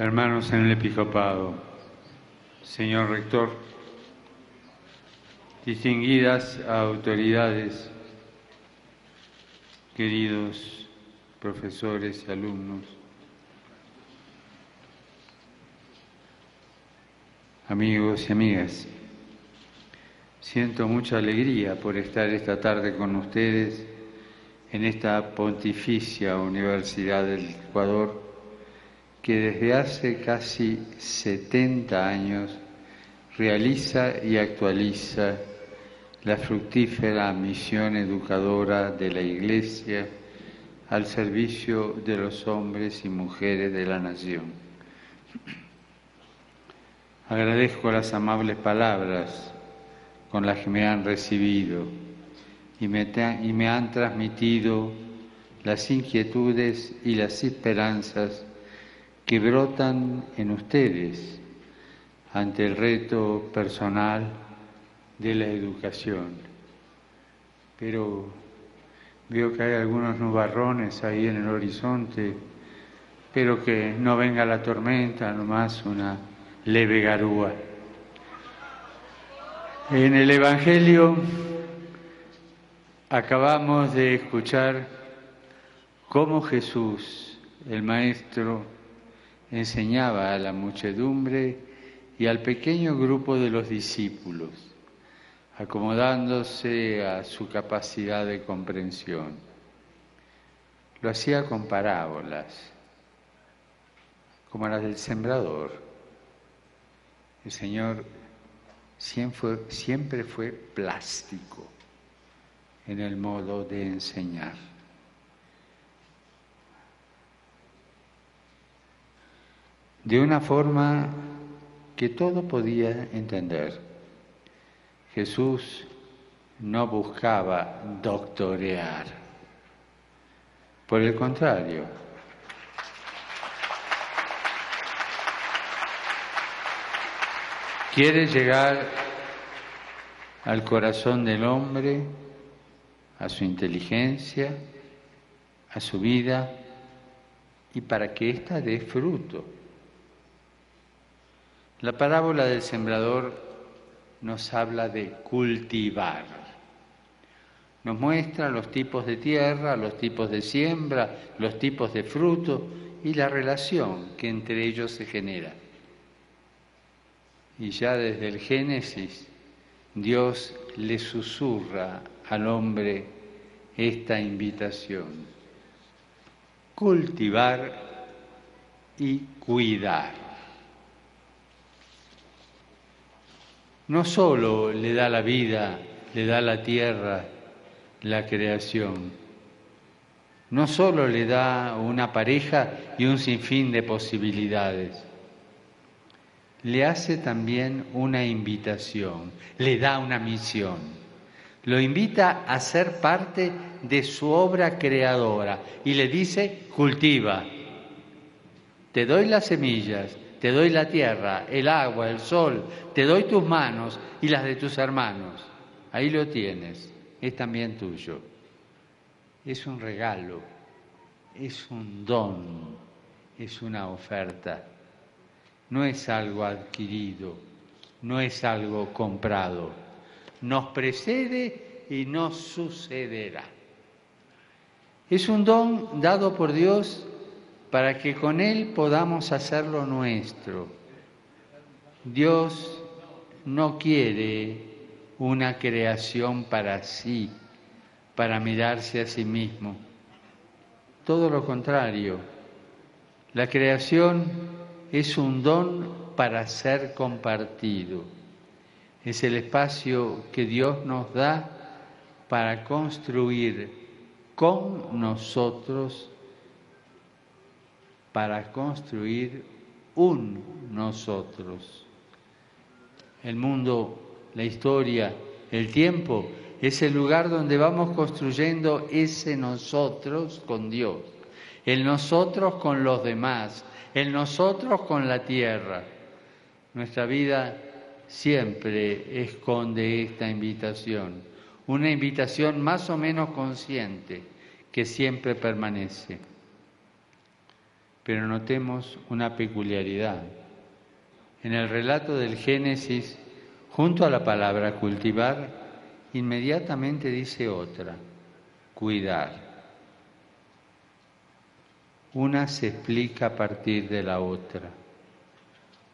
hermanos en el episcopado, señor rector, distinguidas autoridades, queridos profesores alumnos, amigos y amigas, siento mucha alegría por estar esta tarde con ustedes en esta pontificia Universidad del Ecuador que desde hace casi 70 años realiza y actualiza la fructífera misión educadora de la Iglesia al servicio de los hombres y mujeres de la nación. Agradezco las amables palabras con las que me han recibido y me, y me han transmitido las inquietudes y las esperanzas que brotan en ustedes ante el reto personal de la educación. Pero veo que hay algunos nubarrones ahí en el horizonte, pero que no venga la tormenta, nomás una leve garúa. En el Evangelio acabamos de escuchar cómo Jesús, el Maestro, enseñaba a la muchedumbre y al pequeño grupo de los discípulos, acomodándose a su capacidad de comprensión. Lo hacía con parábolas, como las del sembrador. El Señor siempre fue, plástico en el modo de enseñar. De una forma que todo podía entender. Jesús no buscaba doctorear, por el contrario, quiere llegar al corazón del hombre, a su inteligencia, a su vida, y para que ésta dé fruto. La parábola del sembrador nos habla de cultivar. Nos muestra los tipos de tierra, los tipos de siembra, los tipos de fruto y la relación que entre ellos se genera. Y ya desde el Génesis, Dios le susurra al hombre esta invitación. Cultivar y cuidar. No solo le da la vida, le da la tierra, la creación, no solo le da una pareja y un sinfín de posibilidades, le hace también una invitación, le da una misión, lo invita a ser parte de su obra creadora y le dice, cultiva, te doy las semillas, te doy la tierra, el agua, el sol, te doy tus manos y las de tus hermanos. Ahí lo tienes, es también tuyo. Es un regalo, es un don, es una oferta. No es algo adquirido, no es algo comprado. Nos precede y nos sucederá. Es un don dado por Dios para que con Él podamos hacerlo nuestro. Dios no quiere una creación para sí, para mirarse a sí mismo. Todo lo contrario, la creación es un don para ser compartido. Es el espacio que Dios nos da para construir con nosotros para construir un nosotros. El mundo, la historia, el tiempo es el lugar donde vamos construyendo ese nosotros con Dios, el nosotros con los demás, el nosotros con la tierra. Nuestra vida siempre esconde esta invitación, una invitación más o menos consciente que siempre permanece. Pero notemos una peculiaridad. En el relato del Génesis, junto a la palabra cultivar, inmediatamente dice otra, cuidar. Una se explica a partir de la otra.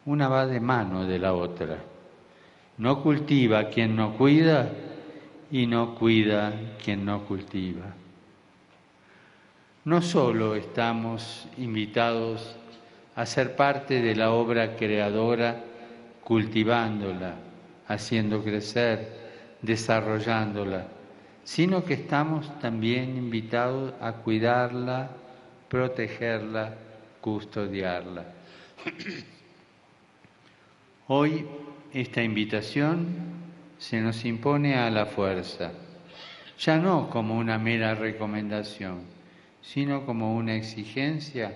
Una va de mano de la otra. No cultiva quien no cuida y no cuida quien no cultiva. No solo estamos invitados a ser parte de la obra creadora, cultivándola, haciendo crecer, desarrollándola, sino que estamos también invitados a cuidarla, protegerla, custodiarla. Hoy esta invitación se nos impone a la fuerza, ya no como una mera recomendación, sino como una exigencia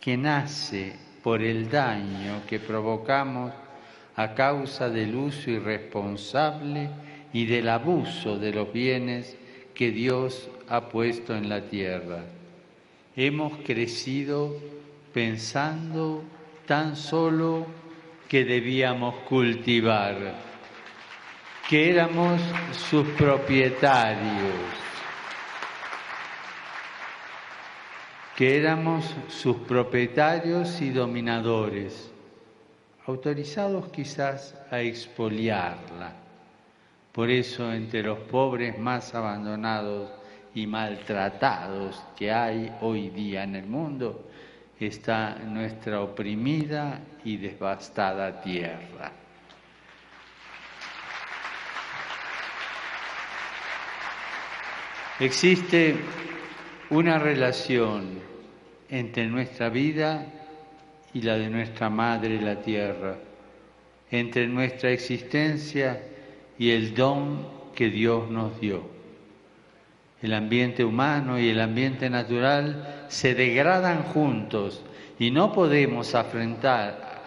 que nace por el daño que provocamos a causa del uso irresponsable y del abuso de los bienes que Dios ha puesto en la tierra. Hemos crecido pensando tan solo que debíamos cultivar, que éramos sus propietarios, que éramos sus propietarios y dominadores, autorizados quizás a expoliarla. Por eso entre los pobres más abandonados y maltratados que hay hoy día en el mundo está nuestra oprimida y devastada tierra. Existe una relación entre nuestra vida y la de nuestra madre la tierra, entre nuestra existencia y el don que Dios nos dio. El ambiente humano y el ambiente natural se degradan juntos y no podemos afrontar,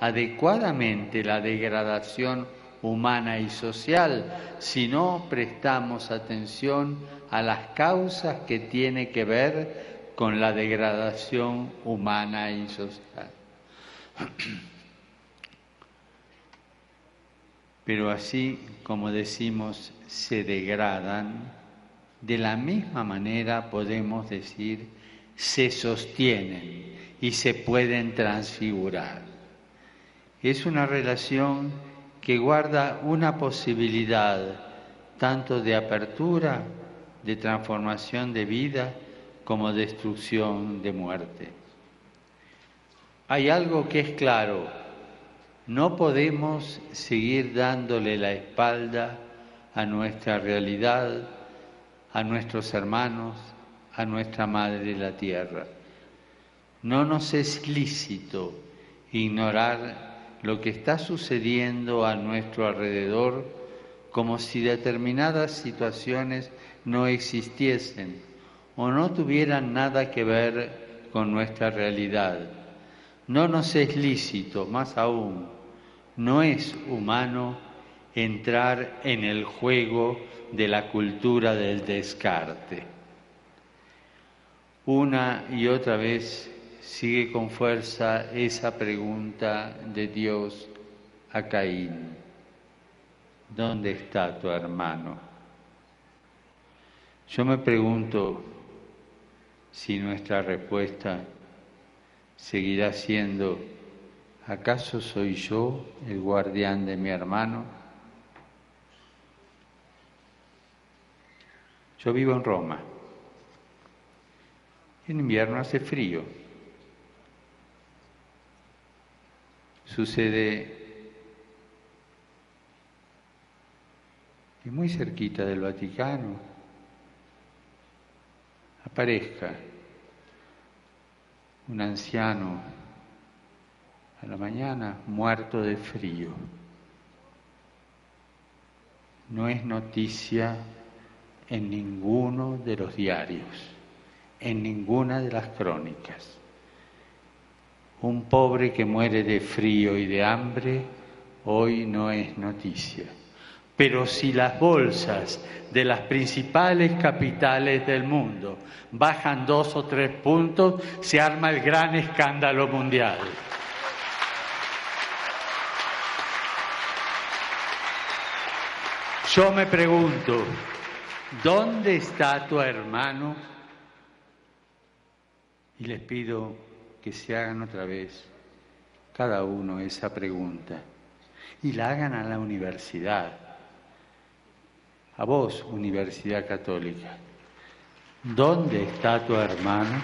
adecuadamente la degradación humana y social si no prestamos atención a las causas que tiene que ver con la degradación humana y social. Pero así como decimos se degradan, de la misma manera podemos decir se sostienen y se pueden transfigurar. Es una relación que guarda una posibilidad tanto de apertura, de transformación de vida, como destrucción de muerte. Hay algo que es claro, no podemos seguir dándole la espalda a nuestra realidad, a nuestros hermanos, a nuestra Madre la Tierra. No nos es lícito ignorar lo que está sucediendo a nuestro alrededor como si determinadas situaciones no existiesen o no tuvieran nada que ver con nuestra realidad. No nos es lícito, más aún, no es humano entrar en el juego de la cultura del descarte. Una y otra vez sigue con fuerza esa pregunta de Dios a Caín. ¿Dónde está tu hermano? Yo me pregunto si nuestra respuesta seguirá siendo, ¿acaso soy yo el guardián de mi hermano? Yo vivo en Roma. En invierno hace frío. Sucede y muy cerquita del Vaticano aparezca un anciano a la mañana muerto de frío. No es noticia en ninguno de los diarios, en ninguna de las crónicas. Un pobre que muere de frío y de hambre hoy no es noticia. Pero si las bolsas de las principales capitales del mundo bajan dos o tres puntos, se arma el gran escándalo mundial. Yo me pregunto, ¿dónde está tu hermano? Y les pido que se hagan otra vez cada uno esa pregunta y la hagan a la universidad, a vos, Universidad Católica. ¿Dónde está tu hermano?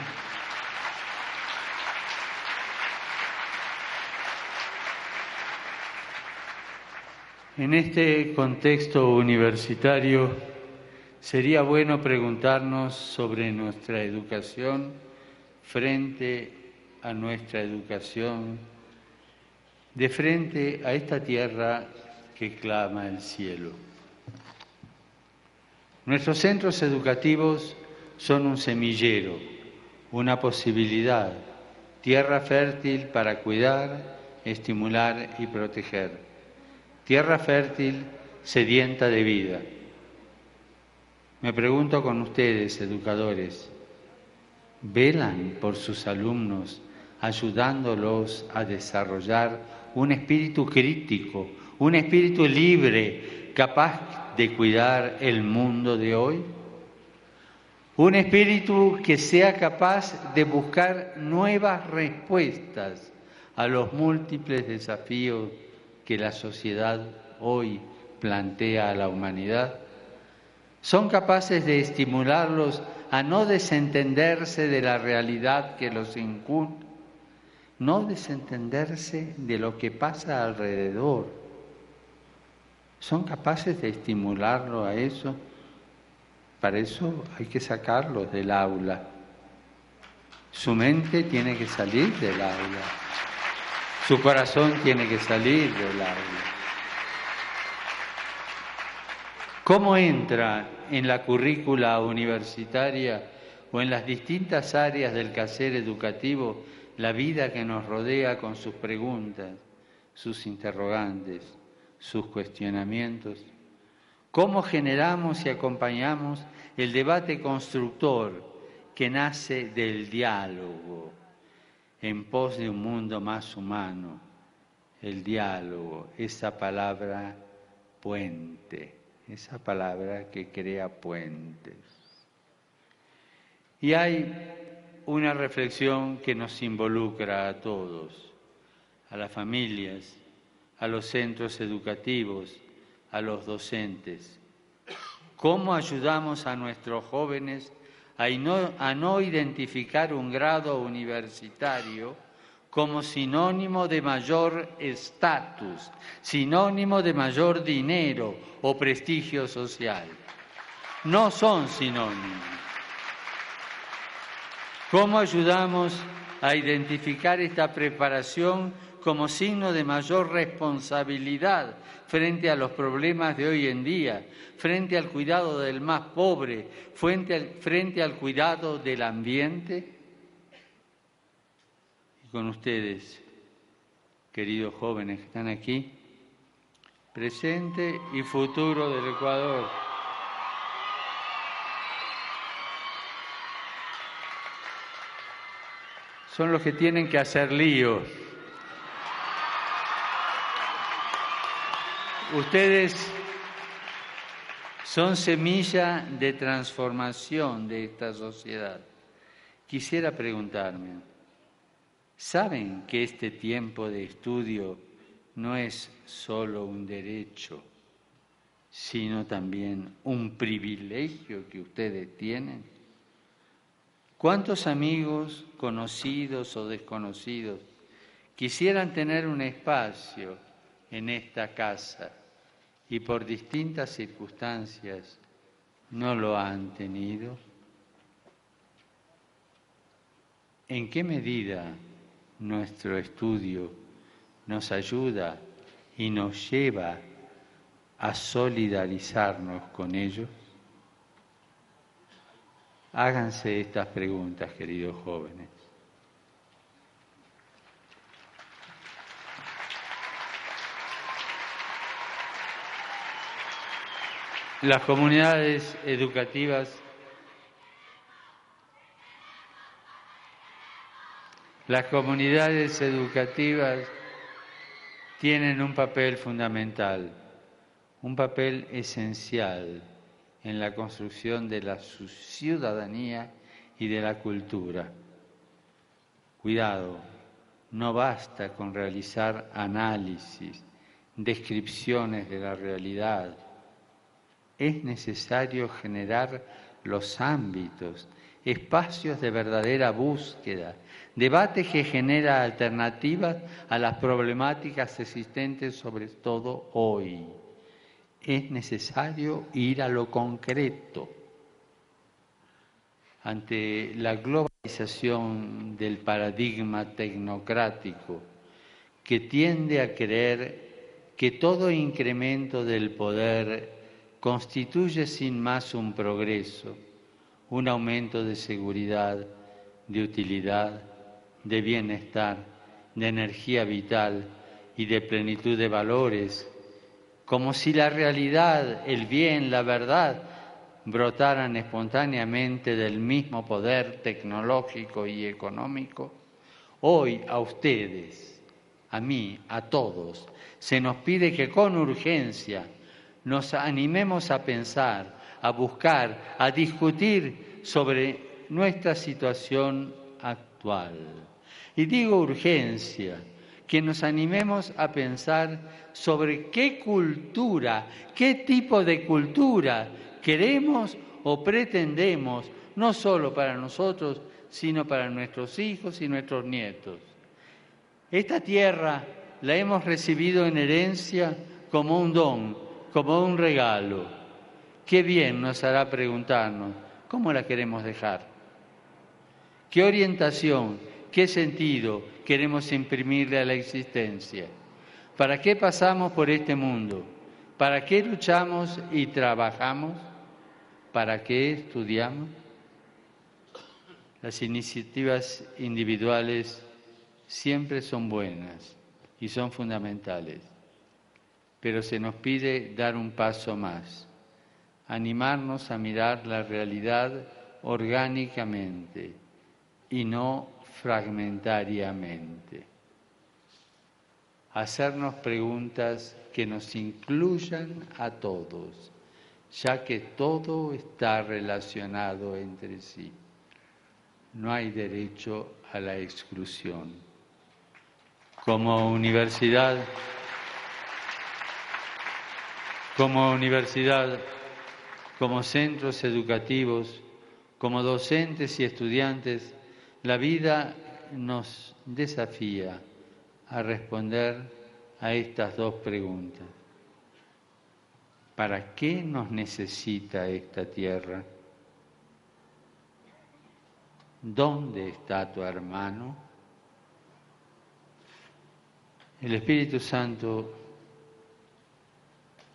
En este contexto universitario sería bueno preguntarnos sobre nuestra educación frente a nuestra educación, de frente a esta tierra que clama el cielo. Nuestros centros educativos son un semillero, una posibilidad, tierra fértil para cuidar, estimular y proteger tierra fértil, sedienta de vida. Me pregunto con ustedes, educadores, ¿velan por sus alumnos ayudándolos a desarrollar un espíritu crítico, un espíritu libre, capaz de cuidar el mundo de hoy? Un espíritu que sea capaz de buscar nuevas respuestas a los múltiples desafíos que la sociedad hoy plantea a la humanidad, son capaces de estimularlos a no desentenderse de la realidad que los incumbe, no desentenderse de lo que pasa alrededor. Son capaces de estimularlo a eso. Para eso hay que sacarlos del aula. Su mente tiene que salir del aula. Su corazón tiene que salir del aula. ¿Cómo entra en la currícula universitaria o en las distintas áreas del quehacer educativo la vida que nos rodea con sus preguntas, sus interrogantes, sus cuestionamientos? ¿Cómo generamos y acompañamos el debate constructor que nace del diálogo? en pos de un mundo más humano, el diálogo, esa palabra puente, esa palabra que crea puentes. Y hay una reflexión que nos involucra a todos, a las familias, a los centros educativos, a los docentes. ¿Cómo ayudamos a nuestros jóvenes a no, a no identificar un grado universitario como sinónimo de mayor estatus, sinónimo de mayor dinero o prestigio social. No son sinónimos. ¿Cómo ayudamos a identificar esta preparación como signo de mayor responsabilidad frente a los problemas de hoy en día, frente al cuidado del más pobre, frente al, cuidado del ambiente? Y con ustedes, queridos jóvenes que están aquí, presente y futuro del Ecuador. Son los que tienen que hacer líos Ustedes son semilla de transformación de esta sociedad. Quisiera preguntarme, ¿saben que este tiempo de estudio no es solo un derecho, sino también un privilegio que ustedes tienen? ¿Cuántos amigos, conocidos o desconocidos, quisieran tener un espacio en esta casa? y por distintas circunstancias no lo han tenido? ¿En qué medida nuestro estudio nos ayuda y nos lleva a solidarizarnos con ellos? Háganse estas preguntas, queridos jóvenes. Las comunidades educativas Las comunidades educativas tienen un papel fundamental, un papel esencial en la construcción de la ciudadanía y de la cultura. Cuidado, no basta con realizar análisis, descripciones de la realidad. Es necesario generar los ámbitos, espacios de verdadera búsqueda, debate que genera alternativas a las problemáticas existentes, sobre todo hoy. Es necesario ir a lo concreto. Ante la globalización del paradigma tecnocrático, que tiende a creer que todo incremento del poder constituye sin más un progreso, un aumento de seguridad, de utilidad, de bienestar, de energía vital y de plenitud de valores, como si la realidad, el bien, la verdad brotaran espontáneamente del mismo poder tecnológico y económico, hoy a ustedes, a mí, a todos, se nos pide que con urgencia nos animemos a pensar, a buscar, a discutir sobre nuestra situación actual. Y digo urgencia, que nos animemos a pensar sobre qué cultura, qué tipo de cultura queremos o pretendemos, no solo para nosotros, sino para nuestros hijos y nuestros nietos. Esta tierra la hemos recibido en herencia como un don, como un regalo. Qué bien nos hará preguntarnos, ¿cómo la queremos dejar? ¿Qué orientación ¿Qué sentido queremos imprimirle a la existencia? ¿Para qué pasamos por este mundo? ¿Para qué luchamos y trabajamos? ¿Para qué estudiamos? Las iniciativas individuales siempre son buenas y son fundamentales, pero se nos pide dar un paso más, animarnos a mirar la realidad orgánicamente y no fragmentariamente. Hacernos preguntas que nos incluyan a todos, ya que todo está relacionado entre sí. No hay derecho a la exclusión. Como universidad, como universidad, como centros educativos, como docentes y estudiantes, la vida nos desafía a responder a estas dos preguntas. ¿Para qué nos necesita esta tierra? ¿Dónde está tu hermano? El Espíritu Santo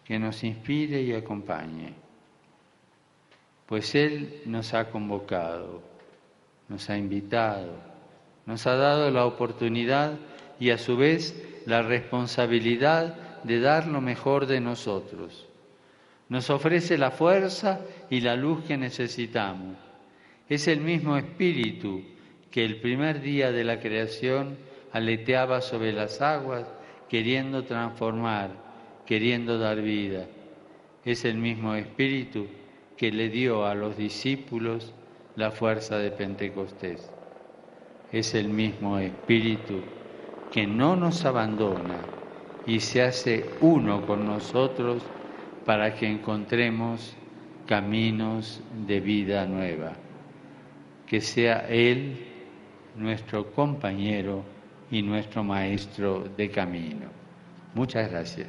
que nos inspire y acompañe, pues Él nos ha convocado nos ha invitado, nos ha dado la oportunidad y a su vez la responsabilidad de dar lo mejor de nosotros. Nos ofrece la fuerza y la luz que necesitamos. Es el mismo espíritu que el primer día de la creación aleteaba sobre las aguas queriendo transformar, queriendo dar vida. Es el mismo espíritu que le dio a los discípulos la fuerza de Pentecostés. Es el mismo Espíritu que no nos abandona y se hace uno con nosotros para que encontremos caminos de vida nueva. Que sea Él nuestro compañero y nuestro maestro de camino. Muchas gracias.